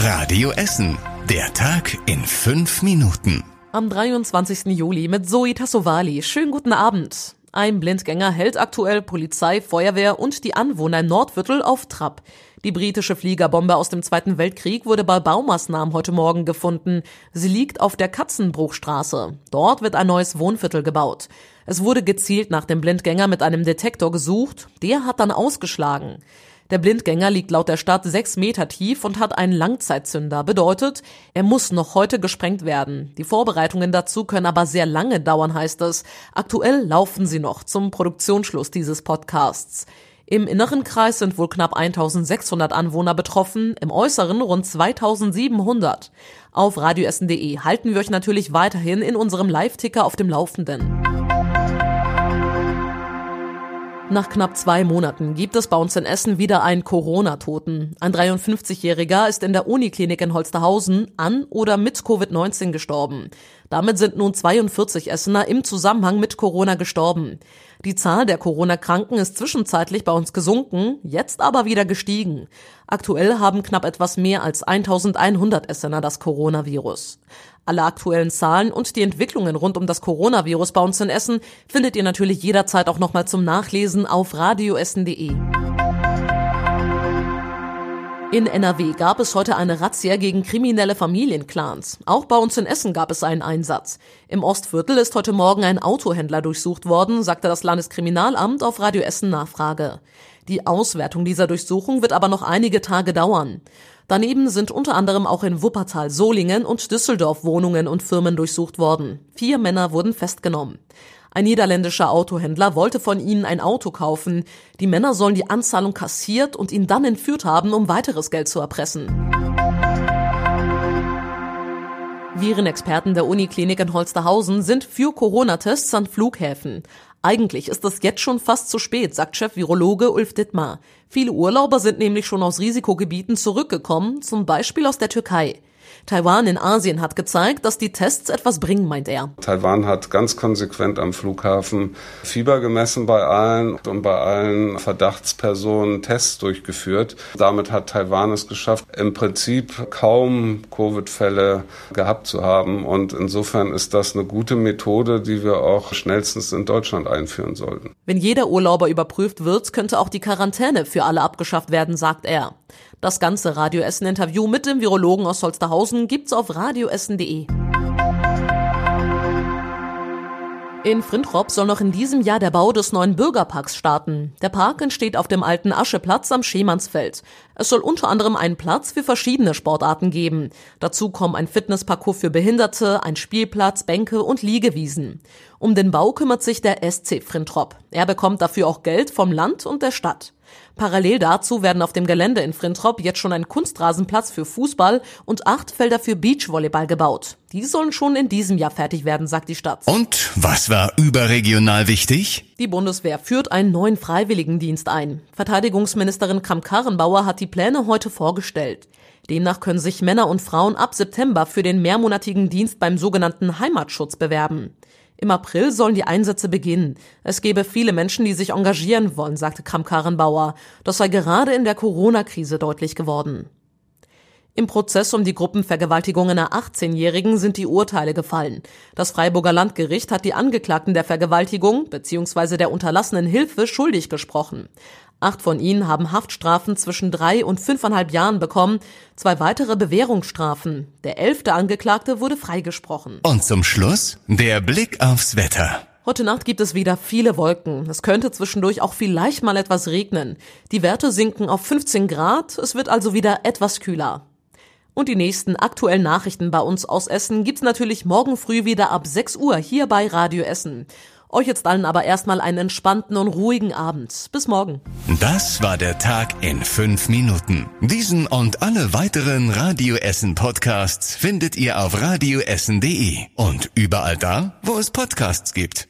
Radio Essen. Der Tag in fünf Minuten. Am 23. Juli mit Zoe Tassovali. Schönen guten Abend. Ein Blindgänger hält aktuell Polizei, Feuerwehr und die Anwohner in Nordviertel auf Trab. Die britische Fliegerbombe aus dem Zweiten Weltkrieg wurde bei Baumaßnahmen heute Morgen gefunden. Sie liegt auf der Katzenbruchstraße. Dort wird ein neues Wohnviertel gebaut. Es wurde gezielt nach dem Blindgänger mit einem Detektor gesucht. Der hat dann ausgeschlagen. Der Blindgänger liegt laut der Stadt sechs Meter tief und hat einen Langzeitzünder. Bedeutet, er muss noch heute gesprengt werden. Die Vorbereitungen dazu können aber sehr lange dauern, heißt es. Aktuell laufen sie noch zum Produktionsschluss dieses Podcasts. Im inneren Kreis sind wohl knapp 1600 Anwohner betroffen, im äußeren rund 2700. Auf radioessen.de halten wir euch natürlich weiterhin in unserem Live-Ticker auf dem Laufenden. Nach knapp zwei Monaten gibt es bei uns in Essen wieder einen Corona-Toten. Ein 53-Jähriger ist in der Uniklinik in Holsterhausen an oder mit Covid-19 gestorben. Damit sind nun 42 Essener im Zusammenhang mit Corona gestorben. Die Zahl der Corona-Kranken ist zwischenzeitlich bei uns gesunken, jetzt aber wieder gestiegen. Aktuell haben knapp etwas mehr als 1100 Essener das Coronavirus. Alle aktuellen Zahlen und die Entwicklungen rund um das Coronavirus bei uns in Essen findet ihr natürlich jederzeit auch nochmal zum Nachlesen auf radioessen.de. In NRW gab es heute eine Razzia gegen kriminelle Familienclans. Auch bei uns in Essen gab es einen Einsatz. Im Ostviertel ist heute Morgen ein Autohändler durchsucht worden, sagte das Landeskriminalamt auf Radio Essen Nachfrage. Die Auswertung dieser Durchsuchung wird aber noch einige Tage dauern. Daneben sind unter anderem auch in Wuppertal, Solingen und Düsseldorf Wohnungen und Firmen durchsucht worden. Vier Männer wurden festgenommen. Ein niederländischer Autohändler wollte von ihnen ein Auto kaufen. Die Männer sollen die Anzahlung kassiert und ihn dann entführt haben, um weiteres Geld zu erpressen. Virenexperten der Uniklinik in Holsterhausen sind für Corona-Tests an Flughäfen. Eigentlich ist es jetzt schon fast zu spät, sagt Chef-Virologe Ulf Dittmar. Viele Urlauber sind nämlich schon aus Risikogebieten zurückgekommen, zum Beispiel aus der Türkei. Taiwan in Asien hat gezeigt, dass die Tests etwas bringen, meint er. Taiwan hat ganz konsequent am Flughafen Fieber gemessen bei allen und bei allen Verdachtspersonen Tests durchgeführt. Damit hat Taiwan es geschafft, im Prinzip kaum Covid-Fälle gehabt zu haben. Und insofern ist das eine gute Methode, die wir auch schnellstens in Deutschland einführen sollten. Wenn jeder Urlauber überprüft wird, könnte auch die Quarantäne für alle abgeschafft werden, sagt er. Das ganze Radio Essen Interview mit dem Virologen aus Holsterhausen gibt's auf radioessen.de. In Frintrop soll noch in diesem Jahr der Bau des neuen Bürgerparks starten. Der Park entsteht auf dem alten Ascheplatz am Schemannsfeld. Es soll unter anderem einen Platz für verschiedene Sportarten geben. Dazu kommen ein Fitnessparcours für Behinderte, ein Spielplatz, Bänke und Liegewiesen. Um den Bau kümmert sich der SC Frintrop. Er bekommt dafür auch Geld vom Land und der Stadt. Parallel dazu werden auf dem Gelände in Frintrop jetzt schon ein Kunstrasenplatz für Fußball und acht Felder für Beachvolleyball gebaut. Die sollen schon in diesem Jahr fertig werden, sagt die Stadt. Und was war überregional wichtig? Die Bundeswehr führt einen neuen Freiwilligendienst ein. Verteidigungsministerin Kramp-Karrenbauer hat die Pläne heute vorgestellt. Demnach können sich Männer und Frauen ab September für den mehrmonatigen Dienst beim sogenannten Heimatschutz bewerben. Im April sollen die Einsätze beginnen. Es gebe viele Menschen, die sich engagieren wollen, sagte Kramp-Karrenbauer. Das sei gerade in der Corona-Krise deutlich geworden. Im Prozess um die Gruppenvergewaltigung einer 18-Jährigen sind die Urteile gefallen. Das Freiburger Landgericht hat die Angeklagten der Vergewaltigung bzw. der unterlassenen Hilfe schuldig gesprochen. Acht von ihnen haben Haftstrafen zwischen drei und fünfeinhalb Jahren bekommen, zwei weitere Bewährungsstrafen. Der elfte Angeklagte wurde freigesprochen. Und zum Schluss der Blick aufs Wetter. Heute Nacht gibt es wieder viele Wolken. Es könnte zwischendurch auch vielleicht mal etwas regnen. Die Werte sinken auf 15 Grad, es wird also wieder etwas kühler. Und die nächsten aktuellen Nachrichten bei uns aus Essen gibt's natürlich morgen früh wieder ab 6 Uhr hier bei Radio Essen. Euch jetzt allen aber erstmal einen entspannten und ruhigen Abend. Bis morgen. Das war der Tag in fünf Minuten. Diesen und alle weiteren Radio Essen Podcasts findet ihr auf radioessen.de und überall da, wo es Podcasts gibt.